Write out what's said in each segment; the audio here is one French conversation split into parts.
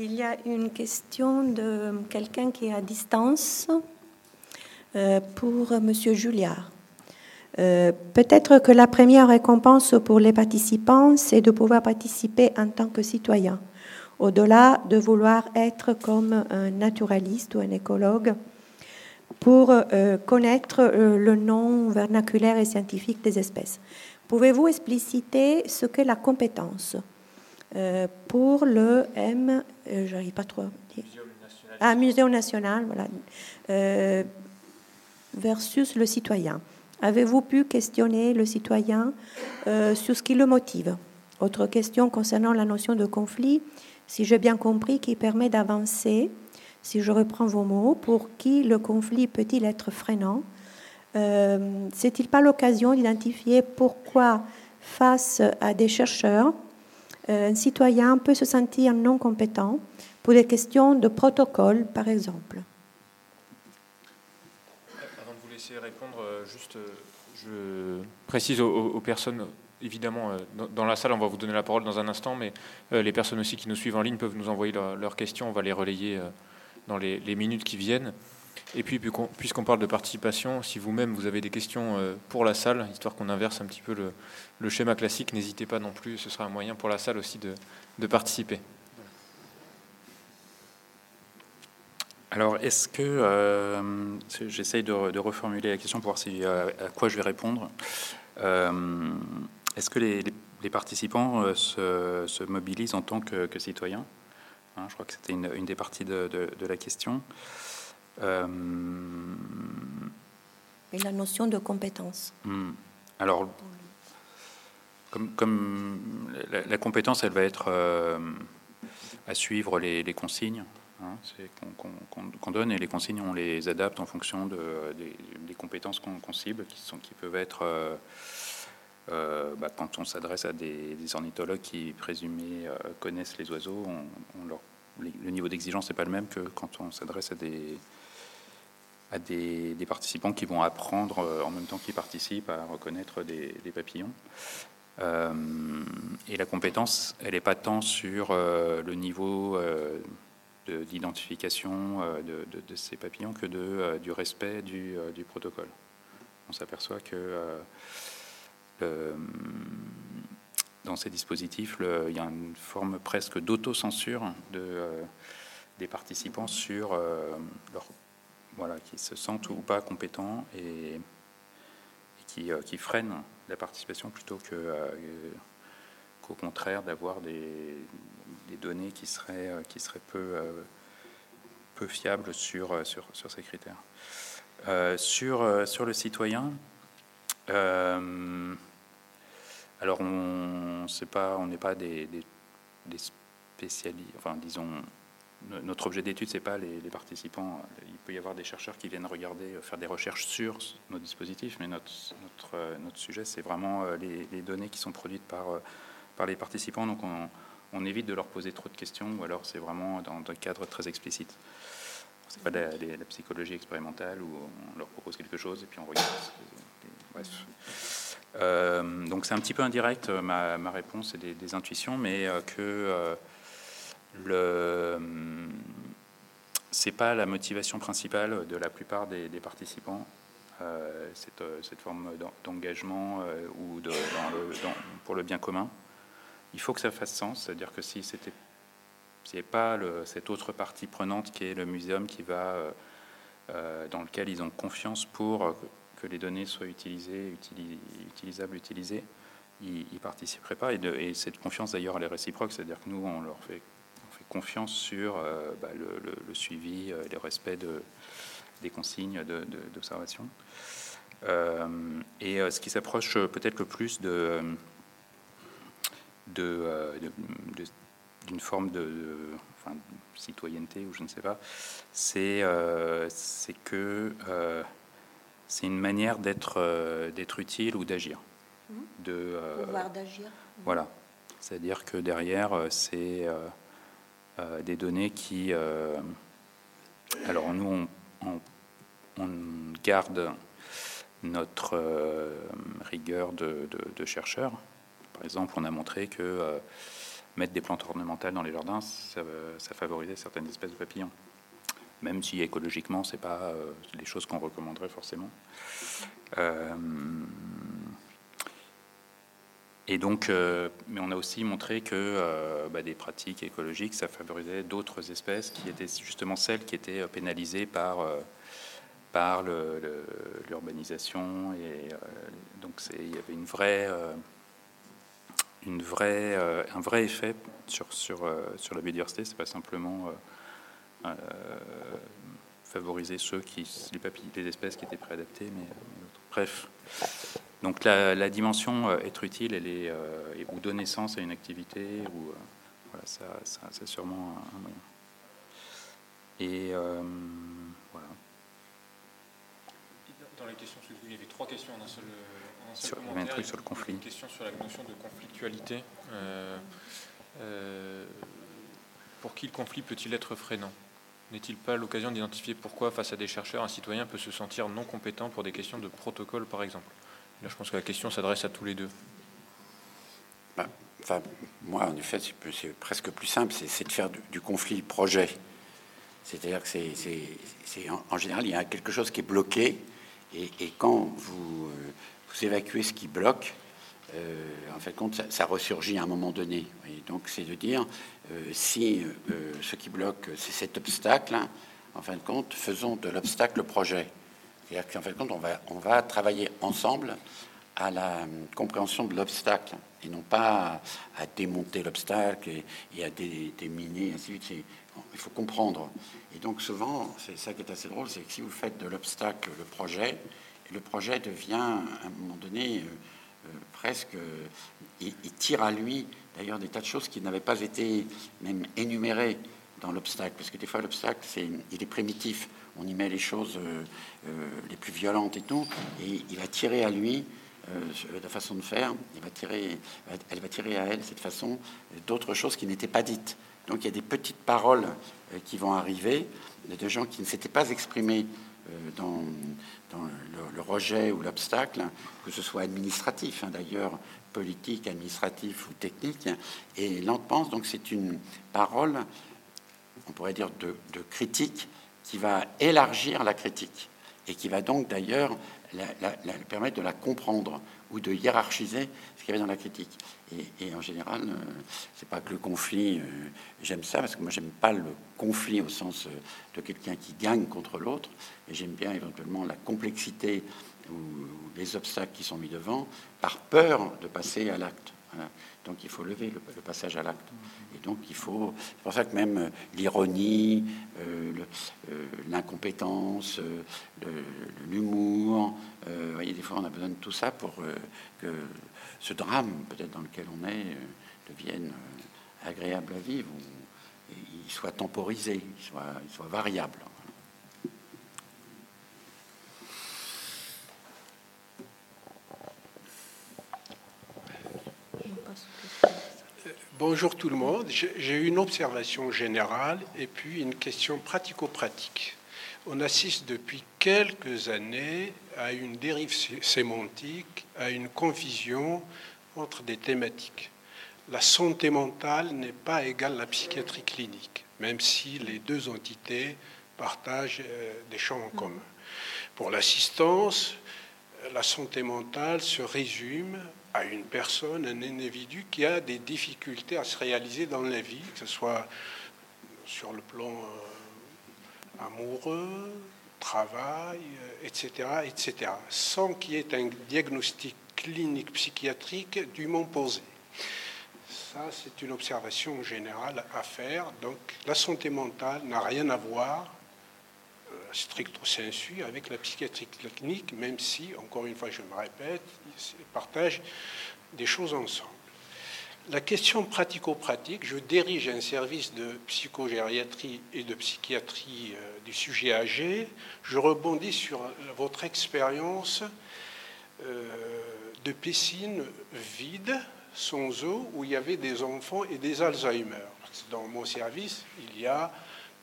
Il y a une question de quelqu'un qui est à distance euh, pour Monsieur Julliard. Euh, peut-être que la première récompense pour les participants, c'est de pouvoir participer en tant que citoyen, au-delà de vouloir être comme un naturaliste ou un écologue, pour euh, connaître le nom vernaculaire et scientifique des espèces. Pouvez-vous expliciter ce qu'est la compétence pour le M, euh, j'arrive pas trop à dire. Ah, Muséum national, voilà, euh, versus le citoyen. Avez-vous pu questionner le citoyen sur ce qui le motive? Autre question concernant la notion de conflit, si j'ai bien compris, qui permet d'avancer, si je reprends vos mots, pour qui le conflit peut-il être freinant? C'est-il pas l'occasion d'identifier pourquoi, face à des chercheurs, euh, un citoyen peut se sentir non compétent pour des questions de protocole, par exemple. Avant de vous laisser répondre, euh, juste, euh, je précise aux, personnes, évidemment, dans la salle, on va vous donner la parole dans un instant, mais les personnes aussi qui nous suivent en ligne peuvent nous envoyer leurs questions, on va les relayer dans les minutes qui viennent. Et puis, puisqu'on parle de participation, si vous-même vous avez des questions euh, pour la salle, histoire qu'on inverse un petit peu le, schéma classique, n'hésitez pas non plus, ce sera un moyen pour la salle aussi de, participer. Alors, est-ce que euh, j'essaye de, reformuler la question pour voir euh, à quoi je vais répondre Est-ce que les, participants se, mobilisent en tant que, citoyens? Hein, Je crois que c'était une, des parties de, la question. Euh, Et la notion de compétence. Hmm. Alors, comme, la, compétence, elle va être euh, à suivre les, consignes hein, qu'on donne et les consignes, on les adapte en fonction de, des, compétences qu'on cible, qui, sont, qui peuvent être, euh, bah, quand on s'adresse à des, ornithologues qui présumés connaissent les oiseaux, on, leur, le niveau d'exigence n'est pas le même que quand on s'adresse à des à des, participants qui vont apprendre euh, en même temps qu'ils participent à reconnaître des, papillons. Euh, et la compétence, elle n'est pas tant sur euh, le niveau d'identification de, ces papillons que de, du respect du, protocole. On s'aperçoit que dans ces dispositifs, il y a une forme presque d'autocensure de, des participants sur leur voilà, qui se sentent ou pas compétents et, qui, euh, qui, freinent la participation plutôt que, euh, qu'au contraire d'avoir des, données qui seraient, euh, qui seraient peu, peu fiables sur, sur, sur ces critères. sur, sur le citoyen, alors on n'est pas, pas des, des, des spécialistes, enfin disons notre objet d'étude, c'est pas les, participants. Il peut y avoir des chercheurs qui viennent regarder, euh, faire des recherches sur nos dispositifs, mais notre, euh, sujet, c'est vraiment euh, les, données qui sont produites par, par les participants. Donc, on, évite de leur poser trop de questions, ou alors c'est vraiment dans un cadre très explicite. C'est pas la, la, psychologie expérimentale où on leur propose quelque chose et puis on regarde. Bref. donc c'est un petit peu indirect ma, ma réponse et des intuitions, mais que le c'est pas la motivation principale de la plupart des, participants. Euh, cette, cette, forme d'engagement euh, ou pour le bien commun. Il faut que ça fasse sens, c'est-à-dire que si c'était pas cette autre partie prenante qui est le muséum qui va euh, dans lequel ils ont confiance pour que les données soient utilisées, utilisables, utilisées, ils, ne participeraient pas. Et cette confiance d'ailleurs elle est réciproque, c'est-à-dire que nous on leur fait confiance sur euh, bah, le, suivi et le respect de, des consignes d'observation. Euh, et euh, ce qui s'approche peut-être le plus de, d'une forme de, citoyenneté ou je ne sais pas, c'est c'est que c'est une manière d'être d'être utile ou d'agir. Mmh. De pouvoir d'agir. Voilà, c'est-à-dire que derrière c'est euh, des données qui... Euh, alors nous, on, garde notre euh, rigueur de, chercheurs. Par exemple, on a montré que mettre des plantes ornementales dans les jardins, ça, ça favorisait certaines espèces de papillons. Même si écologiquement, ce n'est pas les choses qu'on recommanderait forcément. Et donc, mais on a aussi montré que bah, des pratiques écologiques, ça favorisait d'autres espèces qui étaient justement celles qui étaient pénalisées par par l'urbanisation. Et euh, donc il y avait une vraie, euh, une vraie, euh, un vrai effet sur, sur, sur la biodiversité. C'est pas simplement favoriser ceux qui, les, les espèces qui étaient préadaptées, mais bref. Donc la, dimension être utile, elle est, ou donner sens à une activité, ou voilà, ça, ça c'est sûrement un, moyen. Et dans les questions, il y avait trois questions en un seul, en sur, Un truc sur le conflit. Une question sur la notion de conflictualité. Euh, euh, pour qui le conflit peut-il être freinant? N'est-il pas l'occasion d'identifier pourquoi, face à des chercheurs, un citoyen peut se sentir non compétent pour des questions de protocole, par exemple? Là, je pense que la question s'adresse à tous les deux. Bah, enfin, moi, en effet, c'est presque plus simple, c'est de faire du, conflit projet. C'est-à-dire que c'est, en, général, il y a quelque chose qui est bloqué et, quand vous, euh, vous, évacuez ce qui bloque, euh, en fait, compte, ça, ressurgit à un moment donné. Et donc, c'est de dire, euh, si ce qui bloque, c'est cet obstacle, en fin de compte, faisons de l'obstacle le projet. C'est-à-dire qu'en fin de compte, on va, travailler ensemble à la compréhension de l'obstacle et non pas à, démonter l'obstacle et, à déminer, ainsi de suite. Il faut comprendre. Et donc souvent, c'est ça qui est assez drôle, c'est que si vous faites de l'obstacle le projet, le projet devient à un moment donné euh, euh, presque, il, tire à lui d'ailleurs des tas de choses qui n'avaient pas été même énumérées dans l'obstacle, parce que des fois l'obstacle, il est primitif, on y met les choses euh, les plus violentes et tout, et il va tirer à lui la façon de faire, il va tirer, elle va tirer à elle cette façon d'autres choses qui n'étaient pas dites. Donc il y a des petites paroles euh, qui vont arriver de gens qui ne s'étaient pas exprimés euh, dans, le, rejet ou l'obstacle, que ce soit administratif, hein, d'ailleurs, politique, administratif ou technique. Et lentement, donc c'est une parole, on pourrait dire, de, critique qui va élargir la critique et qui va donc d'ailleurs permettre de la comprendre ou de hiérarchiser ce qu'il y avait dans la critique. Et, en général, euh, c'est pas que le conflit, euh, j'aime ça parce que moi j'aime pas le conflit au sens euh, de quelqu'un qui gagne contre l'autre, et j'aime bien éventuellement la complexité ou, les obstacles qui sont mis devant par peur de passer à l'acte. Donc il faut lever le, passage à l'acte. Et donc il faut. C'est pour ça que même l'ironie, l'incompétence, l'humour, voyez, des fois on a besoin de tout ça pour que ce drame, peut-être dans lequel on est, euh, devienne euh, agréable à vivre, ou il soit temporisé, il il soit variable. Bonjour tout le monde. J'ai une observation générale et puis une question pratico-pratique. On assiste depuis quelques années à une dérive sémantique, à une confusion entre des thématiques. La santé mentale n'est pas égale à la psychiatrie clinique, même si les deux entités partagent euh, des champs en commun. Pour l'assistance, la santé mentale se résume à une personne, un individu qui a des difficultés à se réaliser dans la vie, que ce soit sur le plan euh, amoureux, travail, etc., euh, etc., sans qu'il y ait un diagnostic clinique psychiatrique dûment posé. Ça, c'est une observation générale à faire. Donc, la santé mentale n'a rien à voir, stricto sensu, avec la psychiatrie clinique, même si, encore une fois, je me répète, ils partagent des choses ensemble. La question pratico-pratique, je dirige un service de psychogériatrie et de psychiatrie euh, du sujet âgé. Je rebondis sur votre expérience euh, de piscine vide, sans eau, où il y avait des enfants et des Alzheimer. Dans mon service, il y a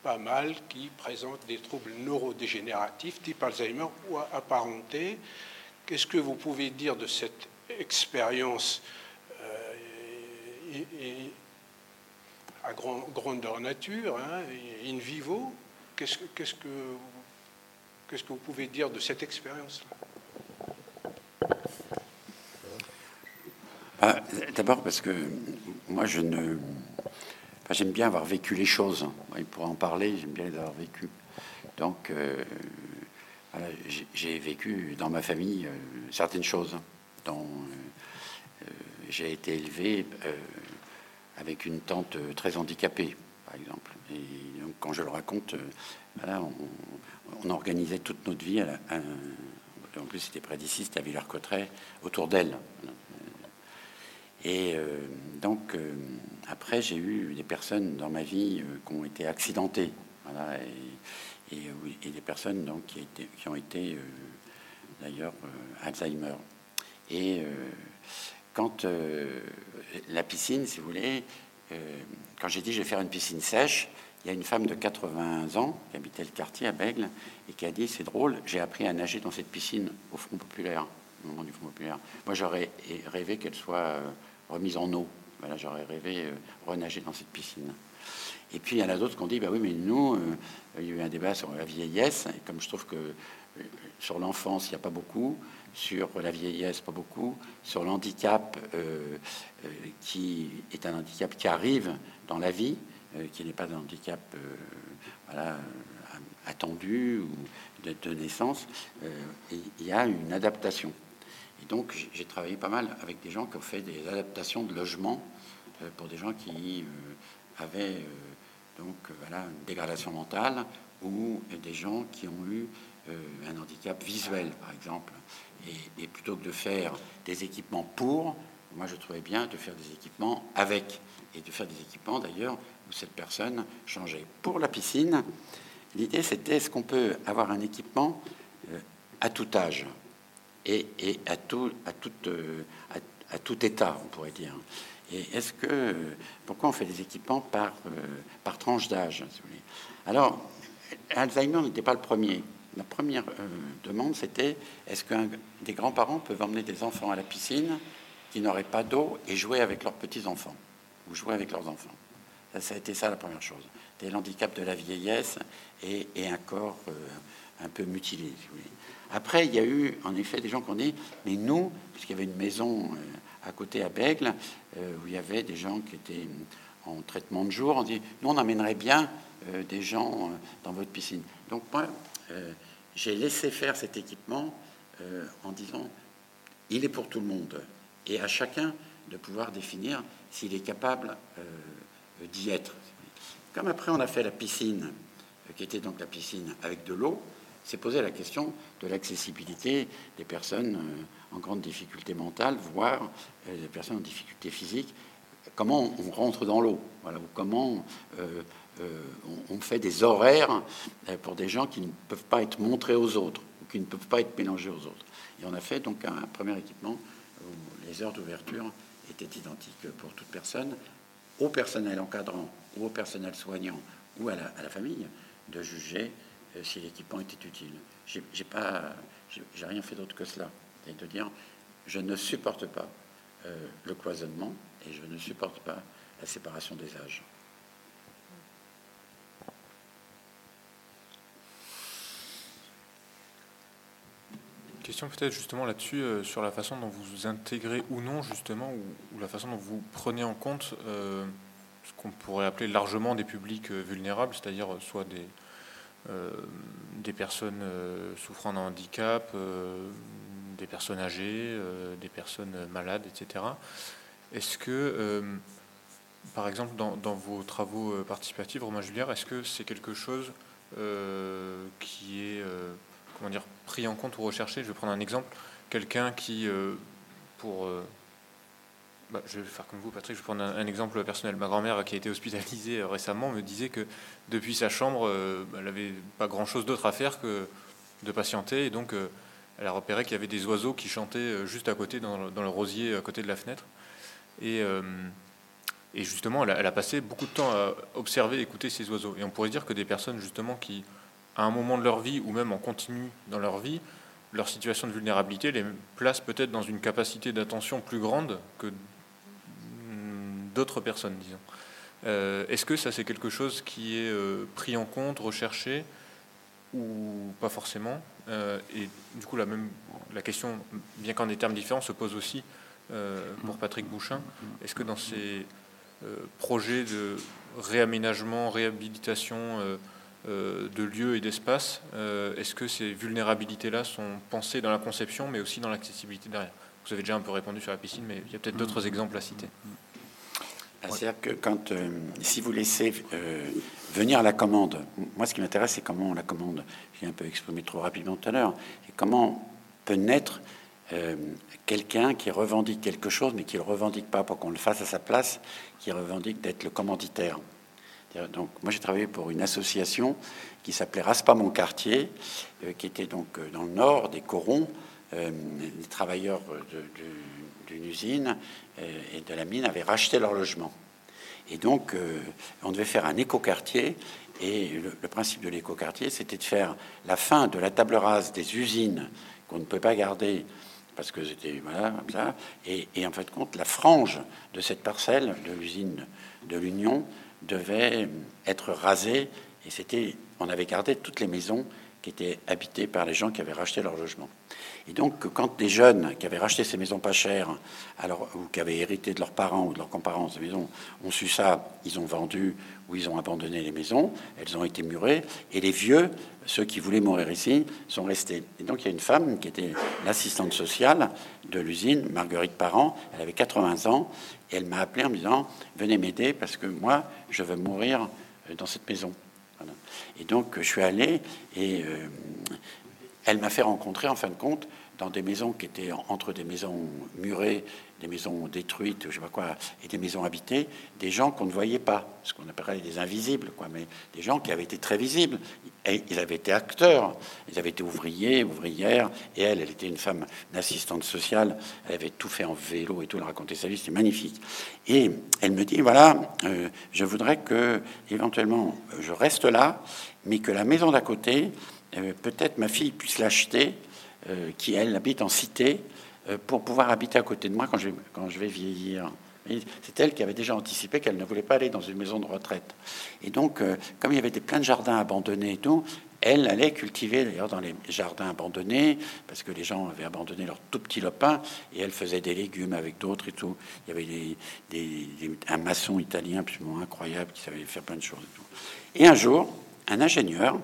pas mal qui présentent des troubles neurodégénératifs type Alzheimer ou apparentés. Qu'est-ce que vous pouvez dire de cette expérience et, à grandeur nature, hein, in vivo? Qu'est-ce que, vous pouvez dire de cette expérience-là? Ah, D'abord parce que moi, je ne... j'aime bien avoir vécu les choses. Il pourrait en parler, j'aime bien les avoir vécues. Donc, euh, j'ai vécu dans ma famille euh, certaines choses. Dont euh, j'ai été élevé avec une tante très handicapée, par exemple. Et donc, quand je le raconte, on, organisait toute notre vie, en plus c'était près d'ici, c'était à Villers-Cotterêts, autour d'elle. Et donc, après, j'ai eu des personnes dans ma vie qui ont été accidentées. Et, des personnes donc, qui, ont été euh, d'ailleurs euh, Alzheimer. Et euh, quand la piscine, si vous voulez, quand j'ai dit je vais faire une piscine sèche, il y a une femme de 80 ans qui habitait le quartier à Bègle et qui a dit c'est drôle, j'ai appris à nager dans cette piscine au Front populaire, au moment du Front populaire. Moi j'aurais rêvé qu'elle soit remise en eau. J'aurais rêvé renager dans cette piscine. Et puis il y en a d'autres qui ont dit bah oui, mais nous, euh, il y a eu un débat sur la vieillesse, et comme je trouve que euh, sur l'enfance, il n'y a pas beaucoup, sur la vieillesse, pas beaucoup, sur l'handicap, euh, qui est un handicap qui arrive dans la vie, qui n'est pas un handicap attendu ou de naissance, il y a une adaptation. Et donc j'ai travaillé pas mal avec des gens qui ont fait des adaptations de logement pour des gens qui avaient donc euh, voilà, une dégradation mentale ou des gens qui ont eu euh, un handicap visuel, par exemple. Et, plutôt que de faire des équipements pour, moi je trouvais bien de faire des équipements avec, et de faire des équipements d'ailleurs où cette personne changeait. Pour la piscine, l'idée c'était est-ce qu'on peut avoir un équipement euh, à tout âge? Et, à, tout, à, tout, état, on pourrait dire. Et est-ce que pourquoi on fait des équipements par euh, tranche d'âge Alors, Alzheimer n'était pas le premier. La première euh, demande, c'était est-ce que des grands-parents peuvent emmener des enfants à la piscine qui n'auraient pas d'eau et jouer avec leurs petits enfants ou jouer avec leurs enfants? Ça, a été ça la première chose. Des handicaps de la vieillesse et, un corps euh, un peu mutilé. Après, il y a eu en effet des gens qui ont dit mais nous, puisqu'il y avait une maison à côté à Bègle, euh, où il y avait des gens qui étaient en traitement de jour. On dit, nous, on amènerait bien euh, des gens euh, dans votre piscine. Donc moi, j'ai laissé faire cet équipement en disant, il est pour tout le monde, et à chacun de pouvoir définir s'il est capable d'y être. Comme après on a fait la piscine, qui était donc la piscine avec de l'eau, c'est posé la question de l'accessibilité des personnes en grande difficulté mentale, voire des euh, personnes en difficulté physique, comment on rentre dans l'eau, voilà, ou comment euh, euh, on, fait des horaires pour des gens qui ne peuvent pas être montrés aux autres, ou qui ne peuvent pas être mélangés aux autres. Et on a fait donc un premier équipement où les heures d'ouverture étaient identiques pour toute personne, au personnel encadrant, ou au personnel soignant, ou à la, famille, de juger si l'équipement était utile. J'ai pas, j'ai rien fait d'autre que cela et de dire je ne supporte pas euh, le cloisonnement et je ne supporte pas la séparation des âges. Question peut-être justement là-dessus, euh, sur la façon dont vous intégrez ou non justement, ou, la façon dont vous prenez en compte euh, ce qu'on pourrait appeler largement des publics vulnérables, c'est-à-dire soit des, des personnes souffrant d'un handicap, des personnes âgées, euh, des personnes malades, etc. Est-ce que, euh, par exemple, dans, vos travaux euh, participatifs, Romain Julliard, est-ce que c'est quelque chose qui est comment dire, pris en compte ou recherché? Je vais prendre un exemple. Quelqu'un qui, pour bah, je vais faire comme vous, Patrick. Je vais prendre un, exemple personnel. Ma grand-mère, qui a été hospitalisée récemment, me disait que depuis sa chambre, elle n'avait pas grand-chose d'autre à faire que de patienter. Et donc, elle a repéré qu'il y avait des oiseaux qui chantaient euh, juste à côté, dans le, rosier à côté de la fenêtre. Et, euh, et justement, elle a, passé beaucoup de temps à observer écouter ces oiseaux. Et on pourrait dire que des personnes justement qui, à un moment de leur vie, ou même en continu dans leur vie, leur situation de vulnérabilité les place peut-être dans une capacité d'attention plus grande que d'autres personnes, disons. Est-ce que ça, c'est quelque chose qui est pris en compte, recherché, ou pas forcément? Et du coup, la, même, la question, bien qu'en des termes différents, se pose aussi pour Patrick Bouchin. Est-ce que dans ces projets de réaménagement, réhabilitation euh, de lieux et d'espaces, euh, est-ce que ces vulnérabilités-là sont pensées dans la conception, mais aussi dans l'accessibilité derrière? Vous avez déjà un peu répondu sur la piscine, mais il y a peut-être d'autres exemples à citer. Ah, c'est-à-dire que quand, euh, si vous laissez venir la commande, moi ce qui m'intéresse c'est comment la commande, j'ai un peu exprimé trop rapidement tout à l'heure, et comment peut naître quelqu'un qui revendique quelque chose, mais qui ne le revendique pas pour qu'on le fasse à sa place, qui revendique d'être le commanditaire. Donc, moi, j'ai travaillé pour une association qui s'appelait Raspa Mon Quartier, euh, qui était donc euh, dans le nord des Corons, euh, les travailleurs d'une usine et de la mine avaient racheté leur logement. Et donc, on devait faire un écoquartier. Et le, principe de l'écoquartier, c'était de faire la fin de la table rase des usines qu'on ne peut pas garder parce que c'était voilà comme ça. Et, en fait, compte, la frange de cette parcelle de l'usine de l'Union devait être rasé et c'était, on avait gardé toutes les maisons qui étaient habitées par les gens qui avaient racheté leur logement. Et donc, quand des jeunes qui avaient racheté ces maisons pas chères, alors, ou qui avaient hérité de leurs parents ou de leurs comparants ces maisons, ont su ça, ils ont vendu ou ils ont abandonné les maisons, elles ont été murées, et les vieux, ceux qui voulaient mourir ici, sont restés. Et donc, il y a une femme qui était l'assistante sociale de l'usine, Marguerite Parent, elle avait 80 ans, et elle m'a appelé en me disant Venez m'aider parce que moi, je veux mourir dans cette maison. Et donc, je suis allé et euh, elle m'a fait rencontrer, en fin de compte, dans des maisons qui étaient entre des maisons murées, des maisons détruites, je sais pas quoi, et des maisons habitées, des gens qu'on ne voyait pas, ce qu'on appellerait des invisibles, quoi, mais des gens qui avaient été très visibles. Ils avaient été acteurs, ils avaient été ouvriers, ouvrières, et elle, elle était une femme, assistante sociale, elle avait tout fait en vélo et tout, elle racontait sa vie, c'était magnifique. Et elle me dit, voilà, euh, je voudrais que, éventuellement, je reste là, mais que la maison d'à côté, euh, peut-être ma fille puisse l'acheter, euh, qui elle habite en cité, euh, pour pouvoir habiter à côté de moi quand je, quand je vais vieillir. C'est elle qui avait déjà anticipé qu'elle ne voulait pas aller dans une maison de retraite. Et donc, comme il y avait des, plein de jardins abandonnés et tout, elle allait cultiver d'ailleurs dans les jardins abandonnés, parce que les gens avaient abandonné leurs tout petits lopins, et elle faisait des légumes avec d'autres et tout. Il y avait des, un maçon italien absolument incroyable qui savait faire plein de choses et tout. Et un jour, un ingénieur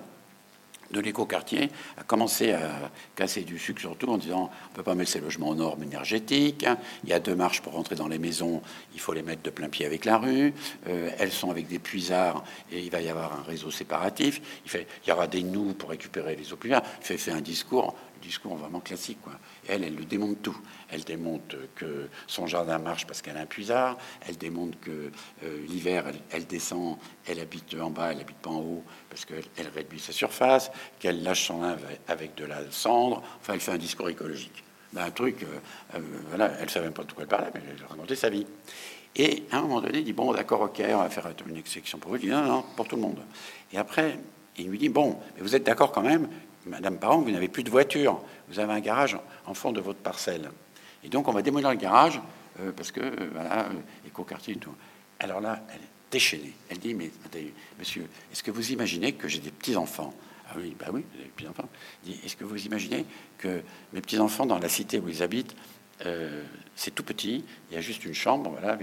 de l'écoquartier a commencé à casser du sucre surtout en disant on peut pas mettre ces logements aux normes énergétiques, il y a deux marches pour rentrer dans les maisons, il faut les mettre de plein pied avec la rue, euh, elles sont avec des puisards et il va y avoir un réseau séparatif, il, y aura des nous pour récupérer les eaux pluviales, il fait, un discours discours vraiment classique. Elle, elle le démonte tout. Elle démonte que son jardin marche parce qu'elle a un puisard. Elle démonte que euh, l'hiver, elle, descend, elle habite en bas, elle habite pas en haut parce qu'elle elle réduit sa surface. Qu'elle lâche son linge avec de la cendre. Enfin, elle fait un discours écologique. Ben, un truc, euh, euh, voilà, elle savait même pas de quoi elle parlait, mais elle racontait sa vie. Et à un moment donné, il dit Bon, d'accord, ok, on va faire une exception pour vous. Il dit Non, non, pour tout le monde. Et après, il lui dit Bon, mais vous êtes d'accord quand même Madame Parent, vous n'avez plus de voiture, vous avez un garage en fond de votre parcelle. Et donc, on va démolir le garage euh, parce que, euh, voilà, euh, écoquartier et tout. Alors là, elle est déchaînée. Elle dit Mais monsieur, est-ce que vous imaginez que j'ai des petits-enfants? Ah oui, bah oui, des petits-enfants. Est-ce que vous imaginez que mes petits-enfants, dans la cité où ils habitent, c'est tout petit, il y a juste une chambre, voilà.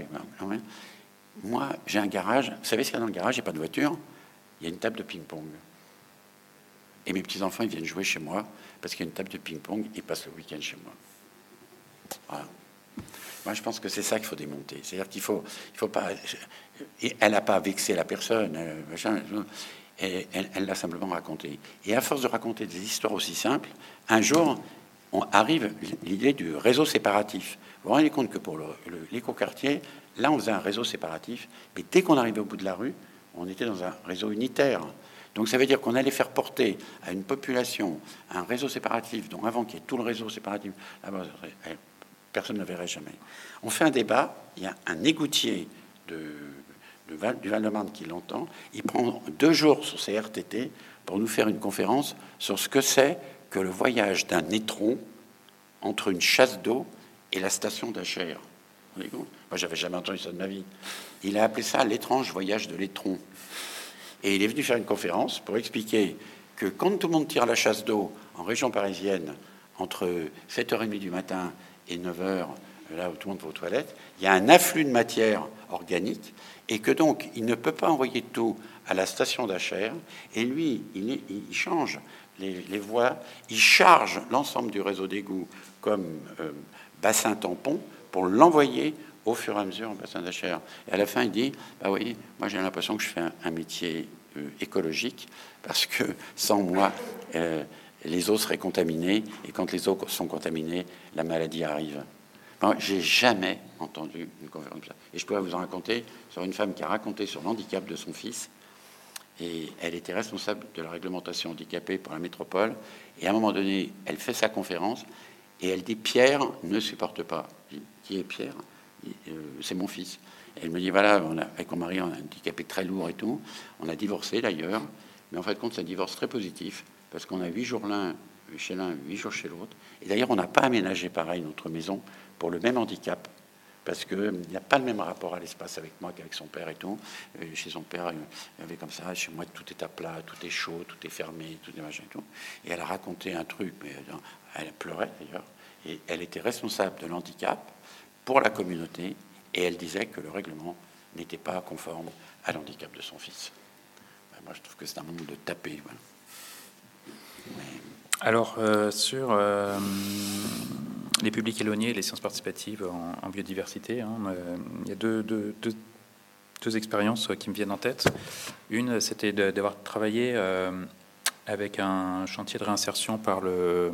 Moi, j'ai un garage. Vous savez ce qu'il y a dans le garage? Il n'y a pas de voiture. Il y a une table de ping-pong. Et mes petits-enfants, ils viennent jouer chez moi parce qu'il y a une table de ping-pong, ils passent le week-end chez moi. Moi, je pense que c'est ça qu'il faut démonter. C'est-à-dire qu'il faut, il faut pas. elle n'a pas vexé la personne, et elle l'a simplement raconté. Et à force de raconter des histoires aussi simples, un jour, on arrive l'idée du réseau séparatif. Vous vous rendez compte que pour l'écoquartier, là, on faisait un réseau séparatif, mais dès qu'on arrivait au bout de la rue, on était dans un réseau unitaire. Donc ça veut dire qu'on allait faire porter à une population un réseau séparatif, dont avant qu'il y ait tout le réseau séparatif, personne ne verrait jamais. On fait un débat, il y a un égoutier du Val-de-Marne qui l'entend, il prend deux jours sur ses RTT pour nous faire une conférence sur ce que c'est que le voyage d'un étron entre une chasse d'eau et la station d'Achère. Moi, j'avais jamais entendu ça de ma vie. Il a appelé ça l'étrange voyage de l'étron. Et il est venu faire une conférence pour expliquer que quand tout le monde tire la chasse d'eau en région parisienne, entre 7h30 du matin et 9h, là où tout le monde va aux toilettes, il y a un afflux de matière organique et que donc il ne peut pas envoyer tout à la station d'Achères. Et lui, il, change les, voies, il charge l'ensemble du réseau d'égout comme euh, bassin tampon pour l'envoyer au fur et à mesure en bassin d'Achères. Et à la fin, il dit Bah oui, moi j'ai l'impression que je fais un, métier euh, écologique parce que sans moi, euh, les eaux seraient contaminées et quand les eaux sont contaminées, la maladie arrive. J'ai jamais entendu une conférence comme ça. Et je pourrais vous en raconter sur une femme qui a raconté sur l'handicap de son fils. Et elle était responsable de la réglementation handicapée pour la métropole. Et à un moment donné, elle fait sa conférence et elle dit Pierre ne supporte pas. Qui est Pierre? C'est mon fils. elle me dit voilà, avec mon mari, on a un handicapé très lourd et tout. On a divorcé d'ailleurs. Mais en fait, compte, c'est un divorce très positif parce qu'on a huit jours l'un chez l'un, huit jours chez l'autre. Et d'ailleurs, on n'a pas aménagé pareil notre maison pour le même handicap, parce qu'il n'y a pas le même rapport à l'espace avec moi qu'avec son père et tout. Euh, chez son père, il avait comme ça, chez moi, tout est à plat, tout est chaud, tout est fermé, tout est machin et tout. Et elle a raconté un truc, mais elle pleurait d'ailleurs, et elle était responsable de l'handicap pour la communauté, et elle disait que le règlement n'était pas conforme à l'handicap de son fils. Ben, moi, je trouve que c'est un monde de taper. Alors, euh, sur euh, les publics éloignés et les sciences participatives en, biodiversité, hein, euh, il y a deux, expériences qui me viennent en tête. Une, c'était d'avoir travaillé avec un chantier de réinsertion par le,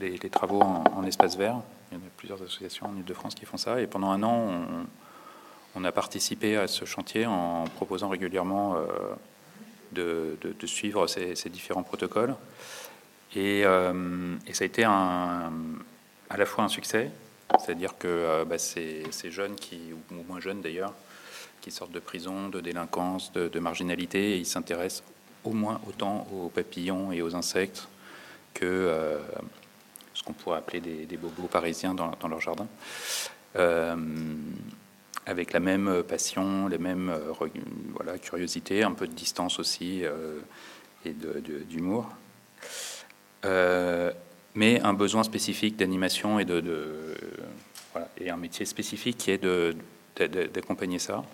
les, travaux en, espace vert. Il y en a plusieurs associations en Ile-de-France qui font ça. Et pendant un an, on, a participé à ce chantier en proposant régulièrement de, de, suivre ces, différents protocoles. Euh, et, ça a été un, à la fois un succès, c'est-à-dire que euh, bah, ces, jeunes, qui, ou moins jeunes d'ailleurs, qui sortent de prison, de délinquance, de, marginalité, ils s'intéressent au moins autant aux papillons et aux insectes que euh, ce qu'on pourrait appeler des, bobos parisiens dans, leur jardin. avec la même passion, les mêmes voilà, curiosité, un peu de distance aussi et d'humour. Euh, mais un besoin spécifique d'animation et de, voilà, et un métier spécifique qui est d'accompagner ça,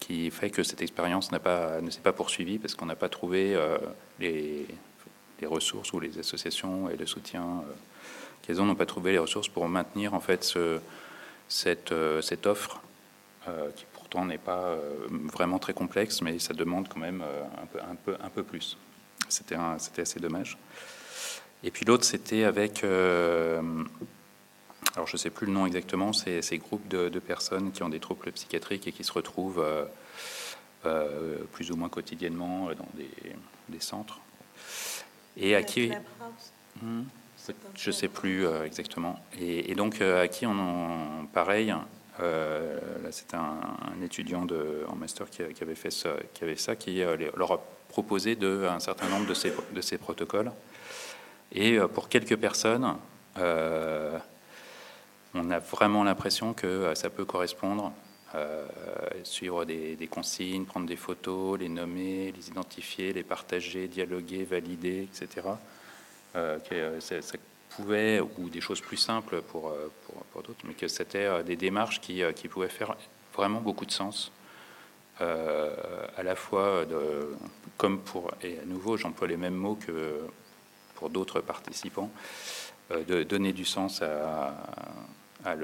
qui fait que cette expérience pas, ne s'est pas poursuivie parce qu'on n'a pas trouvé euh, les, les, ressources ou les associations et le soutien euh, qu'elles ont n'ont pas trouvé les ressources pour maintenir en fait ce, cette, cette offre qui pourtant n'est pas vraiment très complexe, mais ça demande quand même un peu, un peu, un peu plus. C'était, c'était assez dommage. Et puis l'autre, c'était avec, euh, alors je ne sais plus le nom exactement, c'est ces groupes de, personnes qui ont des troubles psychiatriques et qui se retrouvent euh, euh, plus ou moins quotidiennement dans des, centres. Et à qui... Hmm, je ne sais plus exactement. Et, donc à qui on, pareil, là c'était un, étudiant de, en master qui, avait fait ça, qui avait ça, qui leur a proposé de, un certain nombre de ces, protocoles. Et euh, pour quelques personnes, euh, on a vraiment l'impression que euh, ça peut correspondre, suivre des, consignes, prendre des photos, les nommer, les identifier, les partager, dialoguer, valider, etc. que ça, pouvait, ou des choses plus simples pour, pour, d'autres, mais que c'était des démarches qui, qui, pouvaient faire vraiment beaucoup de sens. à la fois, comme pour, et à nouveau, j'emploie les mêmes mots que pour d'autres participants, euh, de donner du sens à, à,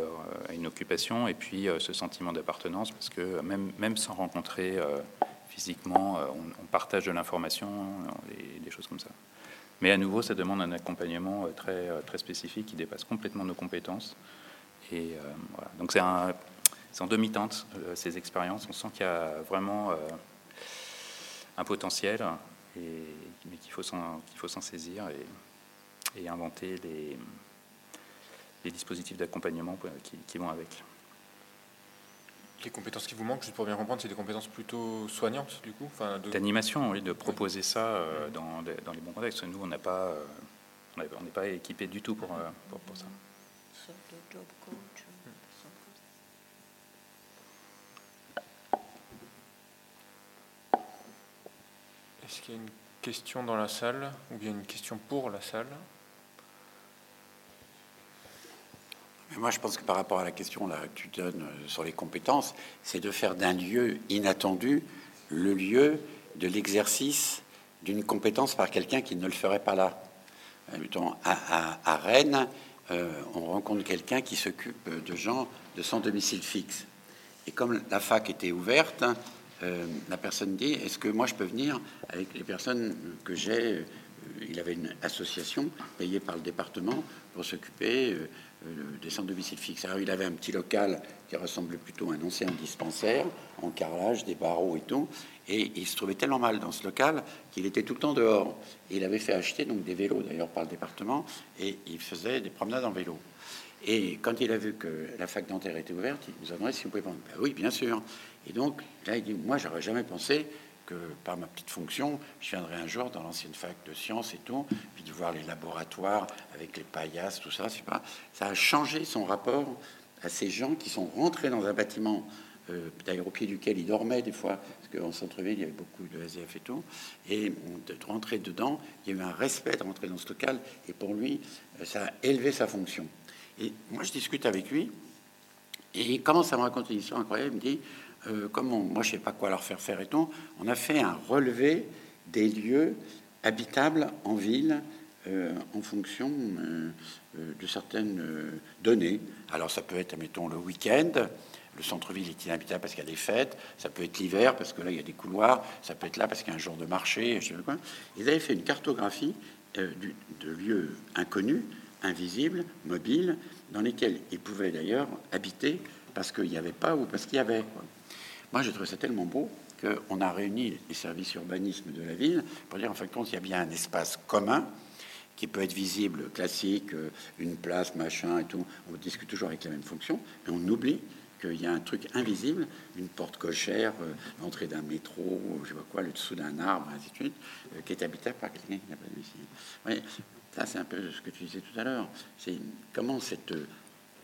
une occupation et puis euh, ce sentiment d'appartenance, parce que même, même sans rencontrer euh, physiquement, on, partage de l'information, des choses comme ça. Mais à nouveau, ça demande un accompagnement très, très spécifique qui dépasse complètement nos compétences. Et voilà. Donc c'est en demi-teinte, ces expériences. On sent qu'il y a vraiment un potentiel mais qu'il faut s'en saisir et, inventer les dispositifs d'accompagnement qui, vont avec les compétences qui vous manquent, juste pour bien comprendre, c'est des compétences plutôt soignantes, du coup D'animation, de... oui, de proposer ça euh, dans, dans, les bons contextes. Nous, euh, on n'a pas, on n'est pas équipé du tout pour, euh, pour, hmm. ça. Est-ce qu'il y a une question dans la salle ou bien une question pour la salle? Moi, je pense que par rapport à la question là, que tu donnes euh, sur les compétences, c'est de faire d'un lieu inattendu le lieu de l'exercice d'une compétence par quelqu'un qui ne le ferait pas là. Euh, à, à, Rennes, euh, on rencontre quelqu'un qui s'occupe de gens de sans domicile fixe. Et comme la fac était ouverte, la personne dit Est-ce que moi je peux venir avec les personnes que j'ai Il avait une association payée par le département pour s'occuper des sans domicile fixe. Alors il avait un petit local qui ressemblait plutôt à un ancien dispensaire, en carrelage, des barreaux et tout. Et il se trouvait tellement mal dans ce local qu'il était tout le temps dehors. Et il avait fait acheter donc des vélos d'ailleurs par le département et il faisait des promenades en vélo. Et quand il a vu que la fac dentaire était ouverte, il nous a demandé si on pouvait prendre. Ben oui, bien sûr. Et donc là, il dit Moi, j'aurais jamais pensé par ma petite fonction, je viendrais un jour dans l'ancienne fac de sciences et tout, puis de voir les laboratoires avec les paillasses, tout ça. C'est pas, ça a changé son rapport à ces gens qui sont rentrés dans un bâtiment euh, d'ailleurs au pied duquel il dormait des fois, parce qu'en centre-ville, il y avait beaucoup de SDF et tout. Et de rentrer dedans, il y a eu un respect de rentrer dans ce local, et pour lui, euh, ça a élevé sa fonction. Et moi, je discute avec lui, et il commence à me raconter une histoire incroyable. Il me dit, euh, comme moi, je sais pas quoi leur faire faire et on a fait un relevé des lieux habitables en ville en fonction de certaines données. Alors ça peut être, mettons, le week-end, le centre-ville est inhabitable parce qu'il y a des fêtes, ça peut être l'hiver parce que là il y a des couloirs, ça peut être là parce qu'il y a un jour de marché, je. Ils avaient fait une cartographie euh, de lieux inconnus, invisibles, mobiles, dans lesquels ils pouvaient d'ailleurs habiter parce qu'il n'y avait pas ou parce qu'il y avait. Moi, je trouve ça tellement beau qu'on a réuni les services urbanisme de la ville pour dire en fin de compte, il y a bien un espace commun qui peut être visible, classique, euh, une place, machin et tout. On discute toujours avec la même fonction, mais on oublie qu'il y a un truc invisible, une porte cochère, euh, l'entrée d'un métro, je sais pas quoi, le dessous d'un arbre, ainsi de suite, euh, qui est habitable par quelqu'un qui n'a pas de ici. ça, c'est un peu ce que tu disais tout à l'heure. C'est comment cette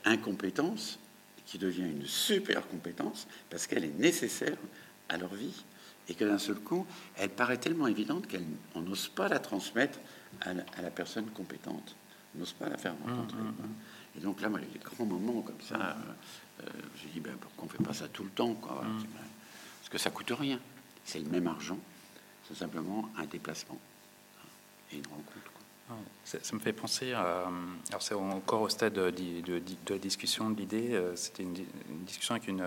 incompétence, qui devient une super compétence, parce qu'elle est nécessaire à leur vie, et que d'un seul coup, elle paraît tellement évidente qu'on n'ose pas la transmettre à la, personne compétente. On n'ose pas la faire rencontrer. Mmh, mmh, mmh. Et donc là, moi, les grands moments comme ça, euh, euh, j'ai dit, ben, pourquoi on ne fait pas ça tout le temps quoi. Parce que ça coûte rien. C'est le même argent. C'est simplement un déplacement et une rencontre. Ça, me fait penser à. Alors, c'est encore au stade de, de, la discussion, de l'idée. Euh, c'était une, discussion avec une,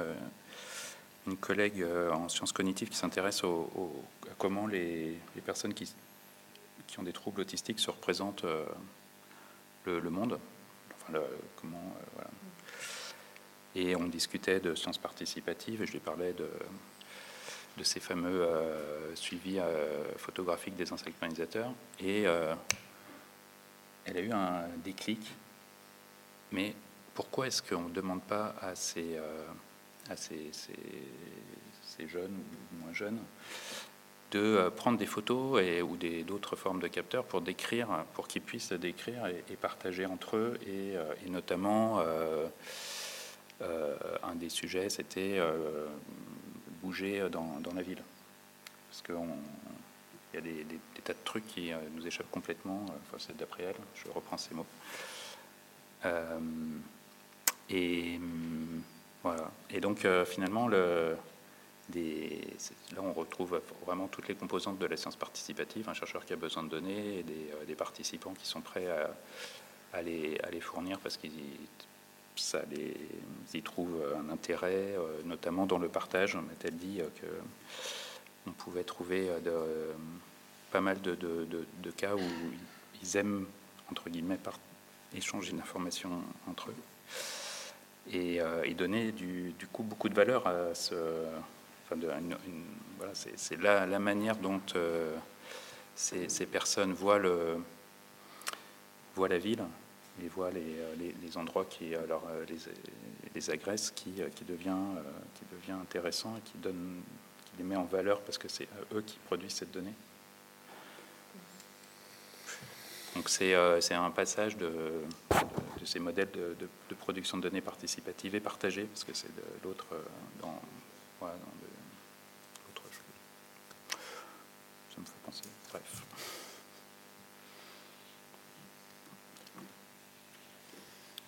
collègue euh, en sciences cognitives qui s'intéresse à comment les, personnes qui, ont des troubles autistiques se représentent le, monde. Et on discutait de sciences participatives et je lui parlais de, ces fameux euh, suivis euh, photographiques des organisateurs. Et euh, elle a eu un déclic. Mais pourquoi est-ce qu'on ne demande pas à ces, à ces, jeunes ou moins jeunes de prendre des photos et, ou d'autres formes de capteurs pour décrire, pour qu'ils puissent décrire et, partager entre eux, et, et notamment euh, un des sujets, c'était euh, bouger dans, la ville. Parce qu'il y a des, tas de trucs qui euh, nous échappent complètement. Enfin, c'est d'après elle, je reprends ces mots. et voilà. Et donc, finalement, là, on retrouve vraiment toutes les composantes de la science participative, un chercheur qui a besoin de données des, participants qui sont prêts à, les, à les, fournir parce qu'ils y trouvent un intérêt, euh, notamment dans le partage. On m'a dit euh, que on pouvait trouver euh, de, pas mal de, cas où ils aiment, entre guillemets, par, échanger une information entre eux et, donner du, coup beaucoup de valeur à ce. Voilà, c'est la, la, manière dont ces, personnes voient, le, la ville les voient euh, les, les, endroits qui euh, les, les agressent, qui, euh, devient, qui devient intéressant et qui, donne, les mets en valeur parce que c'est eux qui produisent cette donnée. Donc c'est euh, un passage de, ces modèles de, production de données participatives et partagées, parce que c'est l'autre euh, dans, chose. Ça me fait penser. Bref.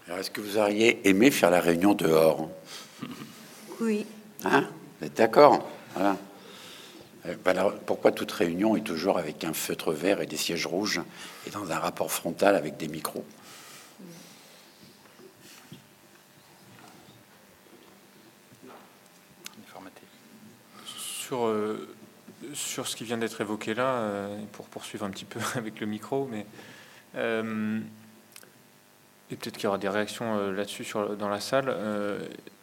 Alors est-ce que vous auriez aimé faire la réunion dehors? Oui. Hein? Vous êtes d'accord? Voilà. Euh, alors, pourquoi toute réunion est toujours avec un feutre vert et des sièges rouges et dans un rapport frontal avec des micros? Sur, euh, sur ce qui vient d'être évoqué là, euh, pour poursuivre un petit peu avec le micro, mais et peut-être qu'il y aura des réactions là-dessus dans la salle.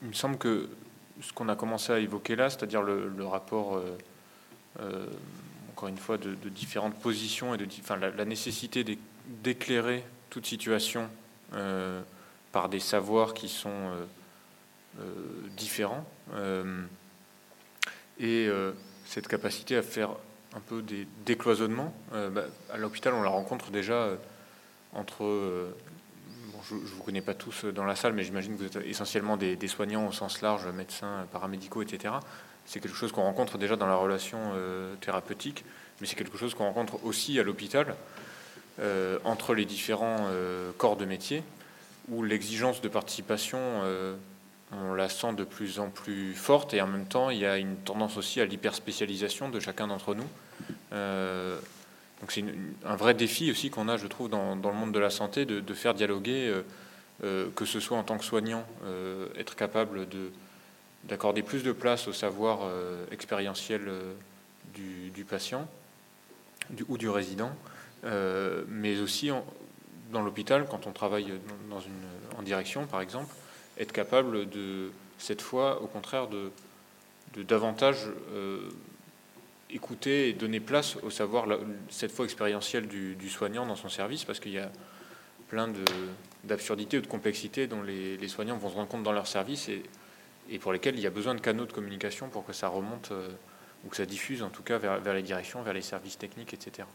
il me semble que ce qu'on a commencé à évoquer là, c'est-à-dire le, rapport, euh, euh, encore une fois, de, différentes positions et de, la, nécessité d'é- d'éclairer toute situation euh, par des savoirs qui sont différents. et cette capacité à faire un peu des décloisonnements. Bah, à l'hôpital, on la rencontre déjà entre. Euh, je ne vous connais pas tous dans la salle, mais j'imagine que vous êtes essentiellement des, soignants au sens large, médecins, paramédicaux, etc. C'est quelque chose qu'on rencontre déjà dans la relation euh, thérapeutique, mais c'est quelque chose qu'on rencontre aussi à l'hôpital, euh, entre les différents euh, corps de métier, où l'exigence de participation. euh, on la sent de plus en plus forte et en même temps il y a une tendance aussi à l'hyperspécialisation de chacun d'entre nous. Donc c'est un vrai défi aussi qu'on a, je trouve, dans, le monde de la santé, de, faire dialoguer, euh, euh, que ce soit en tant que soignant, euh, être capable de d'accorder plus de place au savoir expérientiel du, patient ou du résident, mais aussi dans l'hôpital, quand on travaille en direction, par exemple, être capable de, cette fois, au contraire, de, davantage écouter et donner place au savoir, cette fois expérientiel du, soignant dans son service, parce qu'il y a plein d'absurdités ou de complexités dont les, soignants vont se rendre compte dans leur service et, pour lesquels il y a besoin de canaux de communication pour que ça remonte euh, ou que ça diffuse en tout cas vers, vers les directions, vers les services techniques, etc.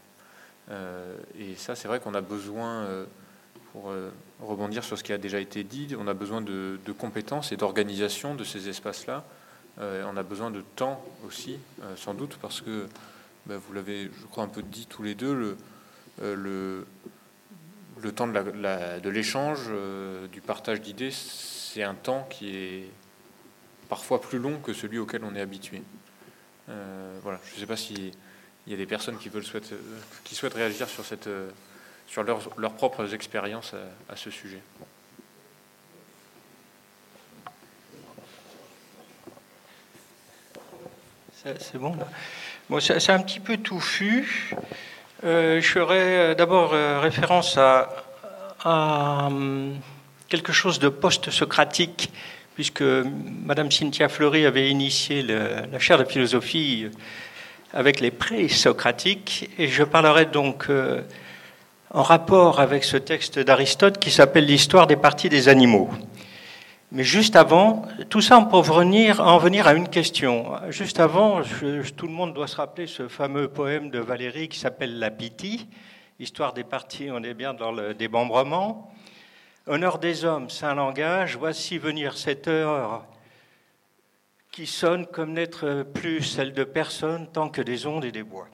Euh, et ça, c'est vrai qu'on a besoin, euh, pour rebondir sur ce qui a déjà été dit, on a besoin de compétences et d'organisation de ces espaces-là. Euh, on a besoin de temps aussi, euh, sans doute, parce que bah, vous l'avez, je crois, un peu dit tous les deux, le, euh, temps de l'échange, du partage d'idées, c'est un temps qui est parfois plus long que celui auquel on est habitué. Voilà, je ne sais pas s'il y a des personnes qui, veulent souhaitent, qui réagir sur, cette, sur leurs, leurs propres expériences à, à ce sujet. C'est bon c'est un petit peu touffu. Euh, je ferai euh, d'abord euh, référence à, hum, quelque chose de post-socratique, puisque Madame Cynthia Fleury avait initié la chaire de philosophie avec les pré-socratiques, et je parlerai donc en rapport avec ce texte d'Aristote qui s'appelle L'histoire des parties des animaux. Mais juste avant, tout ça pour en venir à une question. Juste avant, tout le monde doit se rappeler ce fameux poème de Valérie qui s'appelle La Pythie, Histoire des parties, on est bien dans le démembrement. Honneur des hommes, saint langage, voici venir cette heure qui sonne comme n'être plus celle de personne tant que des ondes et des bois.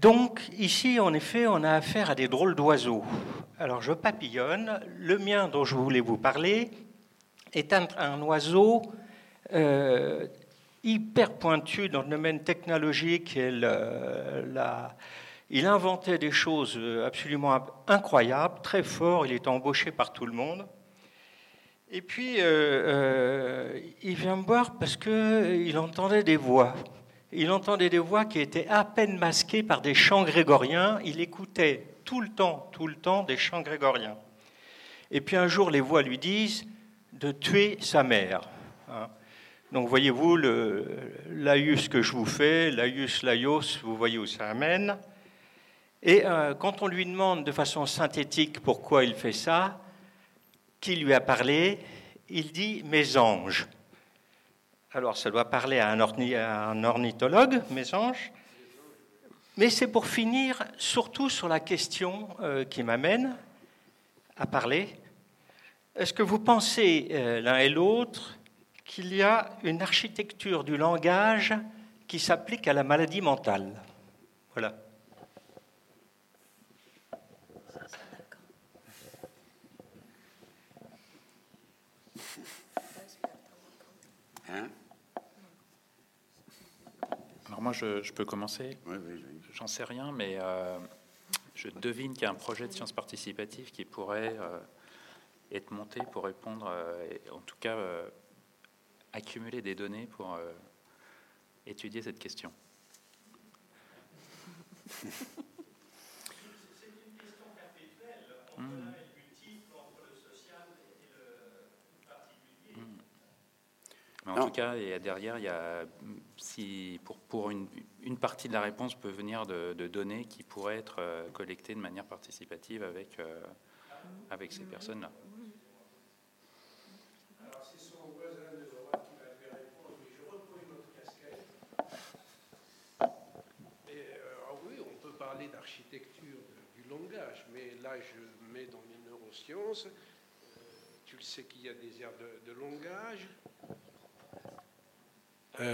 Donc ici, en effet, on a affaire à des drôles d'oiseaux. Alors je papillonne. Le mien dont je voulais vous parler est un, oiseau euh, hyper pointu dans le domaine technologique. Il inventait des choses absolument incroyables, très fort. Il est embauché par tout le monde. Et puis, euh, euh, il vient me voir parce qu'il entendait des voix. Il entendait des voix qui étaient à peine masquées par des chants grégoriens. Il écoutait tout le temps, tout le temps des chants grégoriens. Et puis un jour, les voix lui disent de tuer sa mère. Hein. Donc voyez-vous laïus que je vous fais, laïus laïos, vous voyez où ça amène. Et euh, quand on lui demande de façon synthétique pourquoi il fait ça, qui lui a parlé, il dit mes anges. Alors ça doit parler à un, ornithologue, mes anges. Mais c'est pour finir surtout sur la question euh, qui m'amène à parler. Est-ce que vous pensez euh, l'un et l'autre qu'il y a une architecture du langage qui s'applique à la maladie mentale? Voilà. Moi, je, peux commencer. Oui, oui, J'en sais rien, mais je devine qu'il y a un projet de sciences participatives qui pourrait être monté pour répondre, en tout cas, accumuler des données pour étudier cette question. en tout cas, et derrière, il y a, si, pour, pour une, une, partie de la réponse peut venir de, données qui pourraient être euh, collectées de manière participative avec, euh, avec ces personnes-là. Alors, c'est son voisin de droite qui va lui répondre, mais je reprends une autre casquette. Et, euh, oui, on peut parler d'architecture du langage, mais là, je mets dans les neurosciences. tu le sais qu'il y a des aires de, de langage, euh,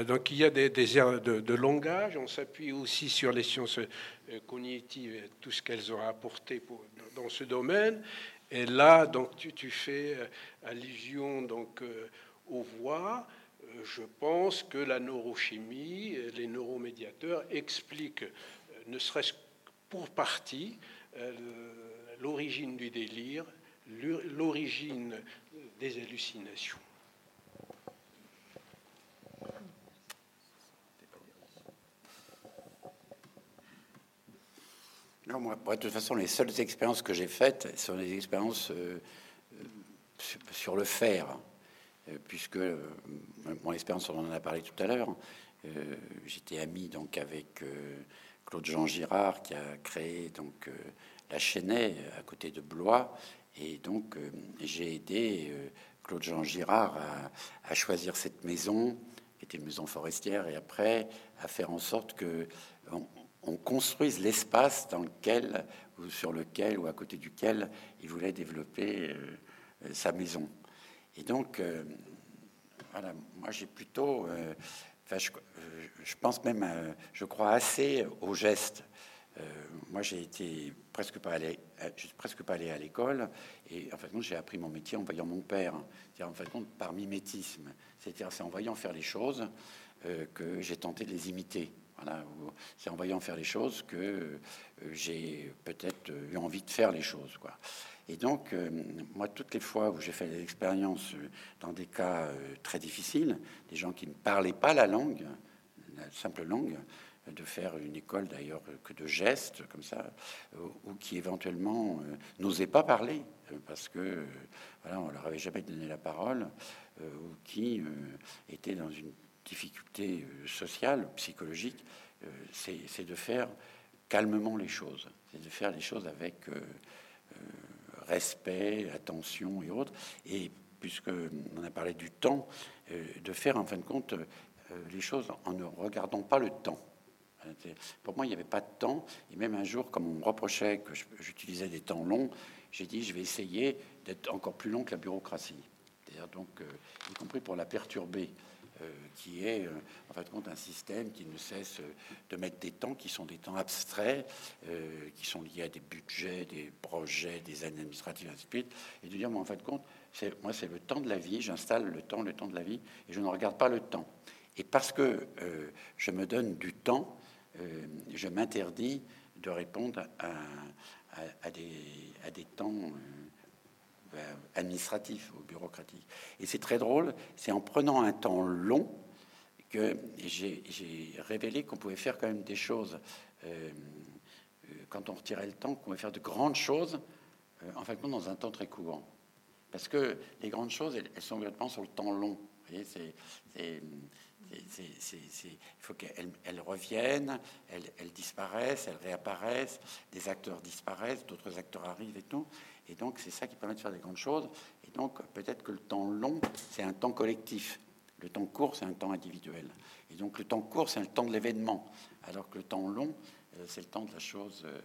donc il y a des, des de, langage, on s'appuie aussi sur les sciences euh, cognitives tout ce qu'elles ont apporté dans ce domaine. Et là, donc tu, fais euh, allusion donc aux voix. Je pense que la neurochimie, les neuromédiateurs expliquent, ne serait-ce pour partie, l'origine du délire, l'origine des hallucinations. Non, moi, de toute façon, les seules expériences que j'ai faites sont des expériences euh, euh, sur le faire, euh, puisque mon expérience, on en a parlé tout à l'heure. J'étais ami donc avec Claude Jean Girard qui a créé donc la Chênaie à côté de Blois, et donc j'ai aidé Claude Jean Girard à, choisir cette maison, qui était une maison forestière, et après à faire en sorte que construise l'espace dans lequel ou sur lequel ou à côté duquel il voulait développer euh, sa maison. Et donc, euh, voilà, moi j'ai plutôt, euh, je, pense même, je crois assez au geste. moi j'ai été presque pas allé, je suis presque pas allé à l'école et en fait j'ai appris mon métier en voyant mon père, en fait par mimétisme, c'est-à-dire c'est en voyant faire les choses que j'ai tenté de les imiter. C'est en voyant faire les choses que euh, j'ai peut-être eu envie de faire les choses. Quoi. Et donc, euh, moi, toutes les fois où j'ai fait des expériences euh, dans des cas très difficiles, des gens qui ne parlaient pas la langue, la simple langue, de faire une école d'ailleurs que de gestes comme ça, ou qui éventuellement n'osaient pas parler parce que voilà, on leur avait jamais donné la parole, ou qui étaient dans une difficulté euh, sociale, psychologique, euh, c'est de faire calmement les choses, c'est de faire les choses avec euh, respect, attention et autres. Et puisque on a parlé du temps, de faire en fin de compte les choses en ne regardant pas le temps. Pour moi, il n'y avait pas de temps. Et même un jour, comme on me reprochait que j'utilisais des temps longs, j'ai dit je vais essayer d'être encore plus long que la bureaucratie. C'est-à-dire donc, y compris pour la perturber. Euh, qui est euh, en fait compte un système qui ne cesse de mettre des temps qui sont des temps abstraits, euh, qui sont liés à des budgets, des projets, des années administratives, ainsi de et de dire, moi, en fait compte, c'est, moi, c'est le temps de la vie, j'installe le temps, le temps de la vie, et je ne regarde pas le temps. Et parce que je me donne du temps, je m'interdis de répondre à, des, temps euh, administratif ou bureaucratique. Et c'est très drôle, c'est en prenant un temps long que j'ai révélé qu'on pouvait faire quand même des choses, euh, euh, quand on retirait le temps, qu'on pouvait faire de grandes choses, en fait, dans un temps très court. Parce que les grandes choses, elles, sont vraiment sur le temps long. Il faut qu'elles reviennent, elles, elles, disparaissent, elles réapparaissent, des acteurs disparaissent, d'autres acteurs arrivent et tout. Et donc, c'est ça qui permet de faire des grandes choses. Et donc, peut-être que le temps long, c'est un temps collectif. Le temps court, c'est un temps individuel. Et donc, le temps court, c'est le temps de l'événement. Alors que le temps long, euh, c'est le temps de la chose euh,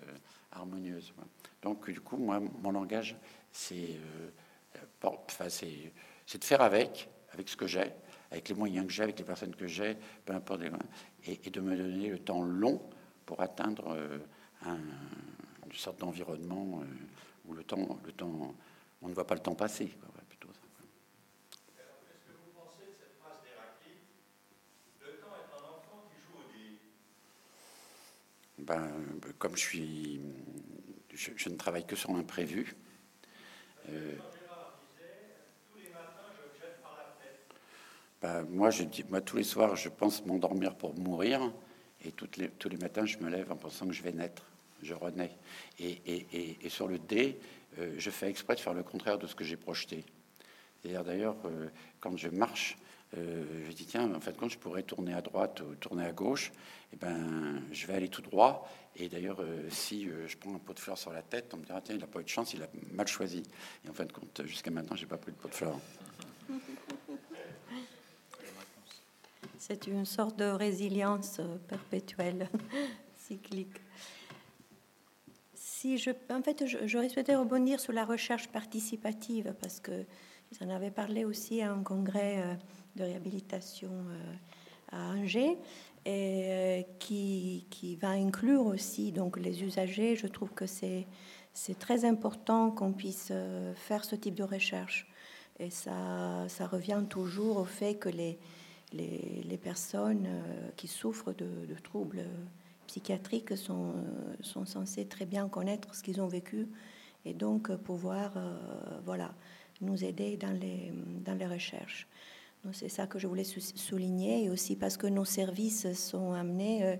harmonieuse. Donc, du coup, moi, mon langage, c'est euh, c'est de faire avec, avec ce que j'ai, avec les moyens que j'ai, avec les personnes que j'ai, peu importe, et, et, de me donner le temps long pour atteindre un, une sorte d'environnement où le temps, le temps, on ne voit pas le temps passer. Quoi, plutôt ça. Est-ce que vous pensez de cette phrase d'Héraclite Le temps est un enfant qui joue aux dés ben, comme je suis, je, ne travaille que sur l'imprévu. Euh, ben, moi, je dis, moi, tous les soirs, je pense m'endormir pour mourir, et toutes les, tous les matins, je me lève en pensant que je vais naître, je renais. Et, sur le dé, euh, je fais exprès de faire le contraire de ce que j'ai projeté. D'ailleurs, euh, quand je marche, euh, je dis tiens, en fait, quand je pourrais tourner à droite ou tourner à gauche, eh ben, je vais aller tout droit. Et d'ailleurs, si je prends un pot de fleurs sur la tête, on me dira tiens, il n'a pas eu de chance, il a mal choisi. Et en fin de compte, jusqu'à maintenant, j'ai pas pris de pot de fleurs. C'est une sorte de résilience perpétuelle, cyclique. En fait, j'aurais souhaité rebondir sur la recherche participative parce que en avait parlé aussi à un congrès de réhabilitation euh, à Angers et euh, qui, qui, va inclure aussi donc les usagers. Je trouve que c'est c'est très important qu'on puisse euh, faire ce type de recherche. Et ça, ça revient toujours au fait que les, les, les personnes qui souffrent de, troubles psychiatriques sont, sont censées très bien connaître ce qu'ils ont vécu et donc pouvoir voilà, nous aider dans les, dans les recherches. C'est ça que je voulais souligner, et aussi parce que nos services sont amenés, euh,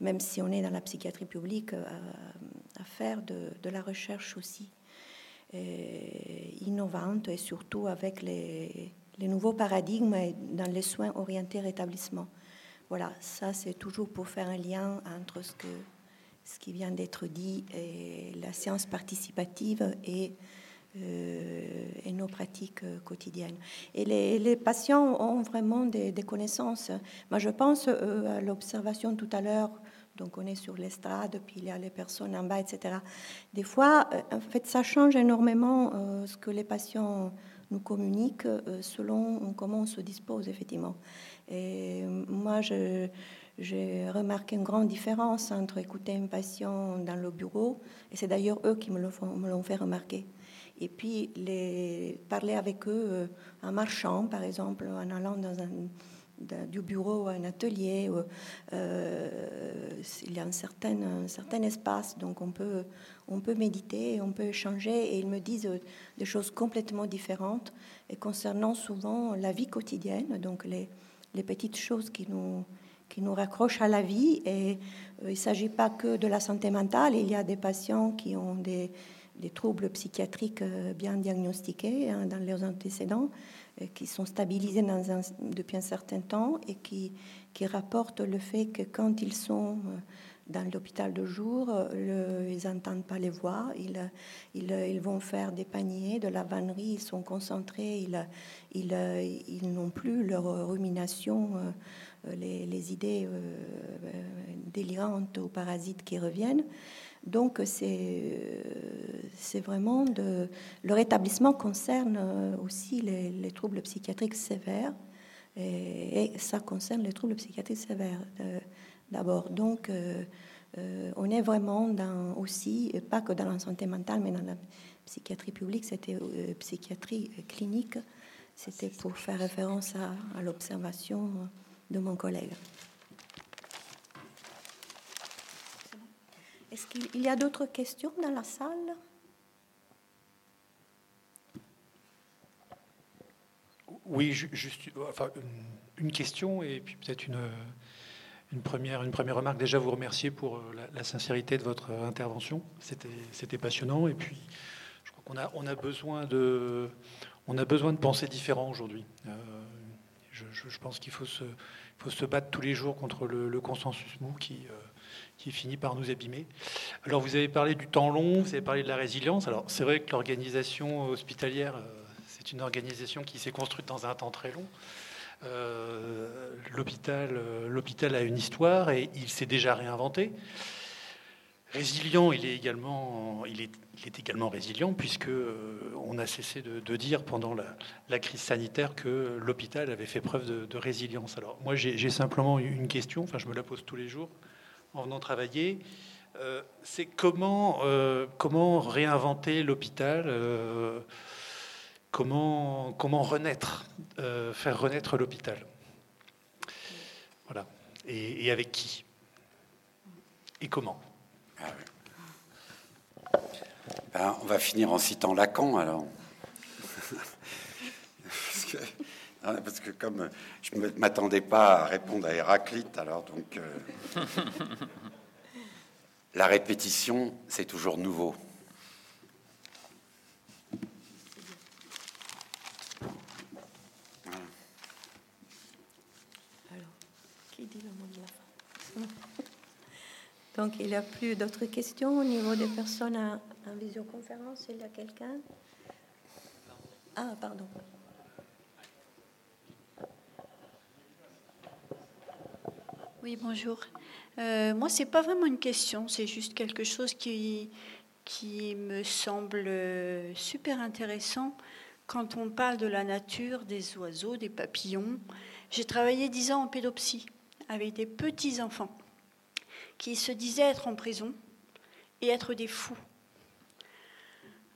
même si on est dans la psychiatrie publique, euh, à, faire de, la recherche aussi innovante, et surtout avec les, nouveaux paradigmes dans les soins orientés rétablissement. Voilà, ça c'est toujours pour faire un lien entre ce, qui vient d'être dit et la science participative et euh, nos pratiques euh, quotidiennes. Et les, patients ont vraiment des, connaissances. Moi, je pense euh, à l'observation tout à l'heure. Donc, on est sur l'estrade, puis il y a les personnes en bas, etc. Des fois, en fait, ça change énormément ce que les patients nous communiquent selon comment on se dispose, effectivement. Et moi, j'ai remarqué une grande différence entre écouter un patient dans le bureau, et c'est d'ailleurs eux qui me l'ont fait remarquer et puis parler avec eux euh, en marchant, par exemple, en allant du bureau à un atelier. Euh, il y a un certain, un certain espace, donc on peut, on peut méditer, on peut échanger, et ils me disent euh, des choses complètement différentes, et concernant souvent la vie quotidienne, donc les, les petites choses qui nous, qui nous raccrochent à la vie. Et il ne s'agit pas que de la santé mentale, il y a des patients qui ont des des troubles psychiatriques euh, bien diagnostiqués hein, dans leurs antécédents, euh, qui sont stabilisés depuis un certain temps et qui, qui rapportent le fait que quand ils sont euh, dans l'hôpital de jour, ils n'entendent pas les voix, ils, vont faire des paniers, de la vannerie, ils sont concentrés, ils, n'ont plus leur rumination, les, les idées délirantes ou parasites qui reviennent. Donc c'est c'est vraiment de le rétablissement concerne euh, aussi les, troubles psychiatriques sévères et, ça concerne les troubles psychiatriques sévères euh, d'abord. Donc euh, on est vraiment aussi pas que dans la santé mentale mais dans la psychiatrie publique, c'était psychiatrie clinique. C'était pour faire référence à l'observation de mon collègue. Est-ce qu'il y a d'autres questions dans la salle? Oui, juste enfin, une question et puis peut-être une, une, première, une première remarque. Déjà, vous remercier pour euh, la, sincérité de votre intervention. C'était passionnant. Et puis, je crois qu'on a, besoin de, a besoin de penser différent aujourd'hui. Euh, je, pense qu'il faut se, faut se battre tous les jours contre le, consensus mou qui, euh, qui finit par nous abîmer. Alors vous avez parlé du temps long, vous avez parlé de la résilience. Alors c'est vrai que l'organisation hospitalière, euh, c'est une organisation qui s'est construite dans un temps très long. Euh, l'hôpital, euh, l'hôpital a une histoire et il s'est déjà réinventé. Résilient, il est également, il est, également résilient puisque on a cessé de, dire pendant la, crise sanitaire que l'hôpital avait fait preuve de, résilience. Alors moi j'ai simplement une question, enfin je me la pose tous les jours en venant travailler, euh, c'est comment, euh, comment réinventer l'hôpital, euh, comment, comment renaître, faire renaître l'hôpital. Voilà. Et, avec qui? Et comment? Ah ben, On va finir en citant Lacan alors. parce, que, comme je ne m'attendais pas à répondre à Héraclite, alors donc. Euh, la répétition, c'est toujours nouveau. Donc, il n'y a plus d'autres questions au niveau des personnes en, visioconférence? Il y a quelqu'un? Ah, pardon. Oui, bonjour. Euh, moi, c'est pas vraiment une question, c'est juste quelque chose qui, qui me semble super intéressant quand on parle de la nature, des oiseaux, des papillons. J'ai travaillé dix ans en pédopsie avec des petits enfants qui se disaient être en prison et être des fous.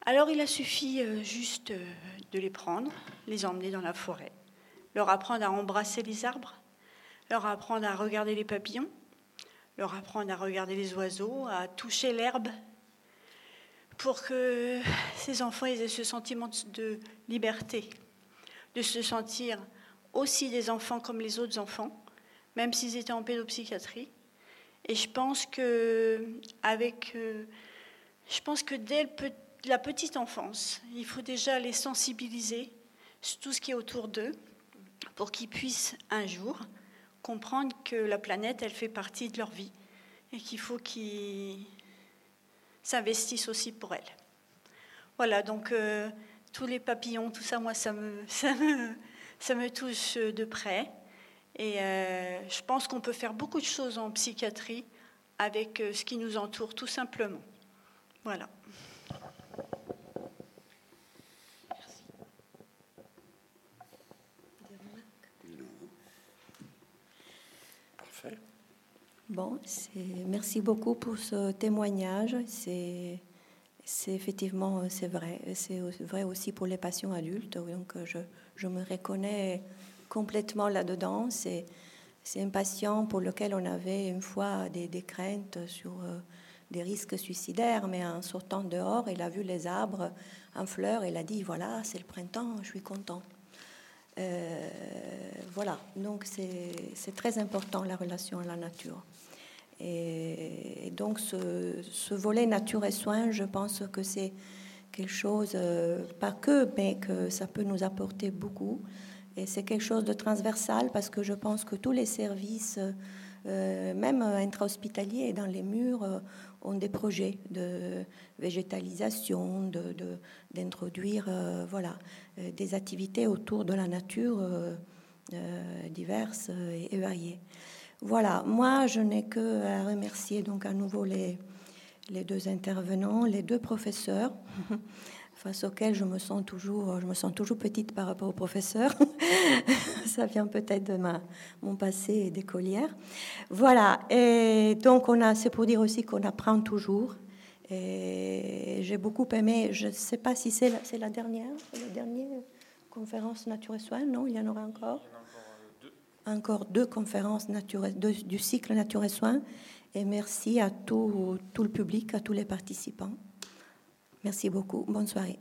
Alors il a suffi euh, juste euh, de les prendre, les emmener dans la forêt, leur apprendre à embrasser les arbres, leur apprendre à regarder les papillons, leur apprendre à regarder les oiseaux, à toucher l'herbe, pour que ces enfants aient ce sentiment de liberté, de se sentir aussi des enfants comme les autres enfants, même s'ils étaient en pédopsychiatrie, et je pense que, avec, euh, je pense que dès la petite enfance, il faut déjà les sensibiliser sur tout ce qui est autour d'eux pour qu'ils puissent un jour comprendre que la planète, elle fait partie de leur vie et qu'il faut qu'ils s'investissent aussi pour elle. Voilà, donc euh, tous les papillons, tout ça, moi, ça me, ça me, ça me touche de près. Et euh, je pense qu'on peut faire beaucoup de choses en psychiatrie avec euh, ce qui nous entoure, tout simplement. Voilà. Merci. Parfait. Bon, merci beaucoup pour ce témoignage. C'est effectivement c'est vrai. C'est vrai aussi pour les patients adultes. Donc je, je me reconnais complètement là-dedans. C'est un patient pour lequel on avait une fois des, craintes sur euh, des risques suicidaires, mais en sortant dehors, il a vu les arbres en fleurs et il a dit voilà, c'est le printemps, je suis content. Euh, voilà, donc c'est très important la relation à la nature. Et, donc ce, volet nature et soins, je pense que c'est quelque chose, euh, pas que, mais que ça peut nous apporter beaucoup. Et c'est quelque chose de transversal parce que je pense que tous les services, euh, même intra-hospitaliers dans les murs, euh, ont des projets de végétalisation, d'introduire de, euh, voilà, des activités autour de la nature diverses et variées. Voilà, moi je n'ai que remercier donc à nouveau les, les deux intervenants, les deux professeurs. face auquel je me sens toujours, je me sens toujours petite par rapport au professeur. Ça vient peut-être de ma, mon passé d'écolière. Voilà. Et donc on a, c'est pour dire aussi qu'on apprend toujours. Et j'ai beaucoup aimé. Je ne sais pas si c'est la, c'est la dernière, la dernière conférence Nature et Soins. Non, il y en aura encore? encore deux. conférences nature, du cycle Nature et Soins. Et merci à tout, tout le public, à tous les participants. Merci beaucoup. Bonne soirée.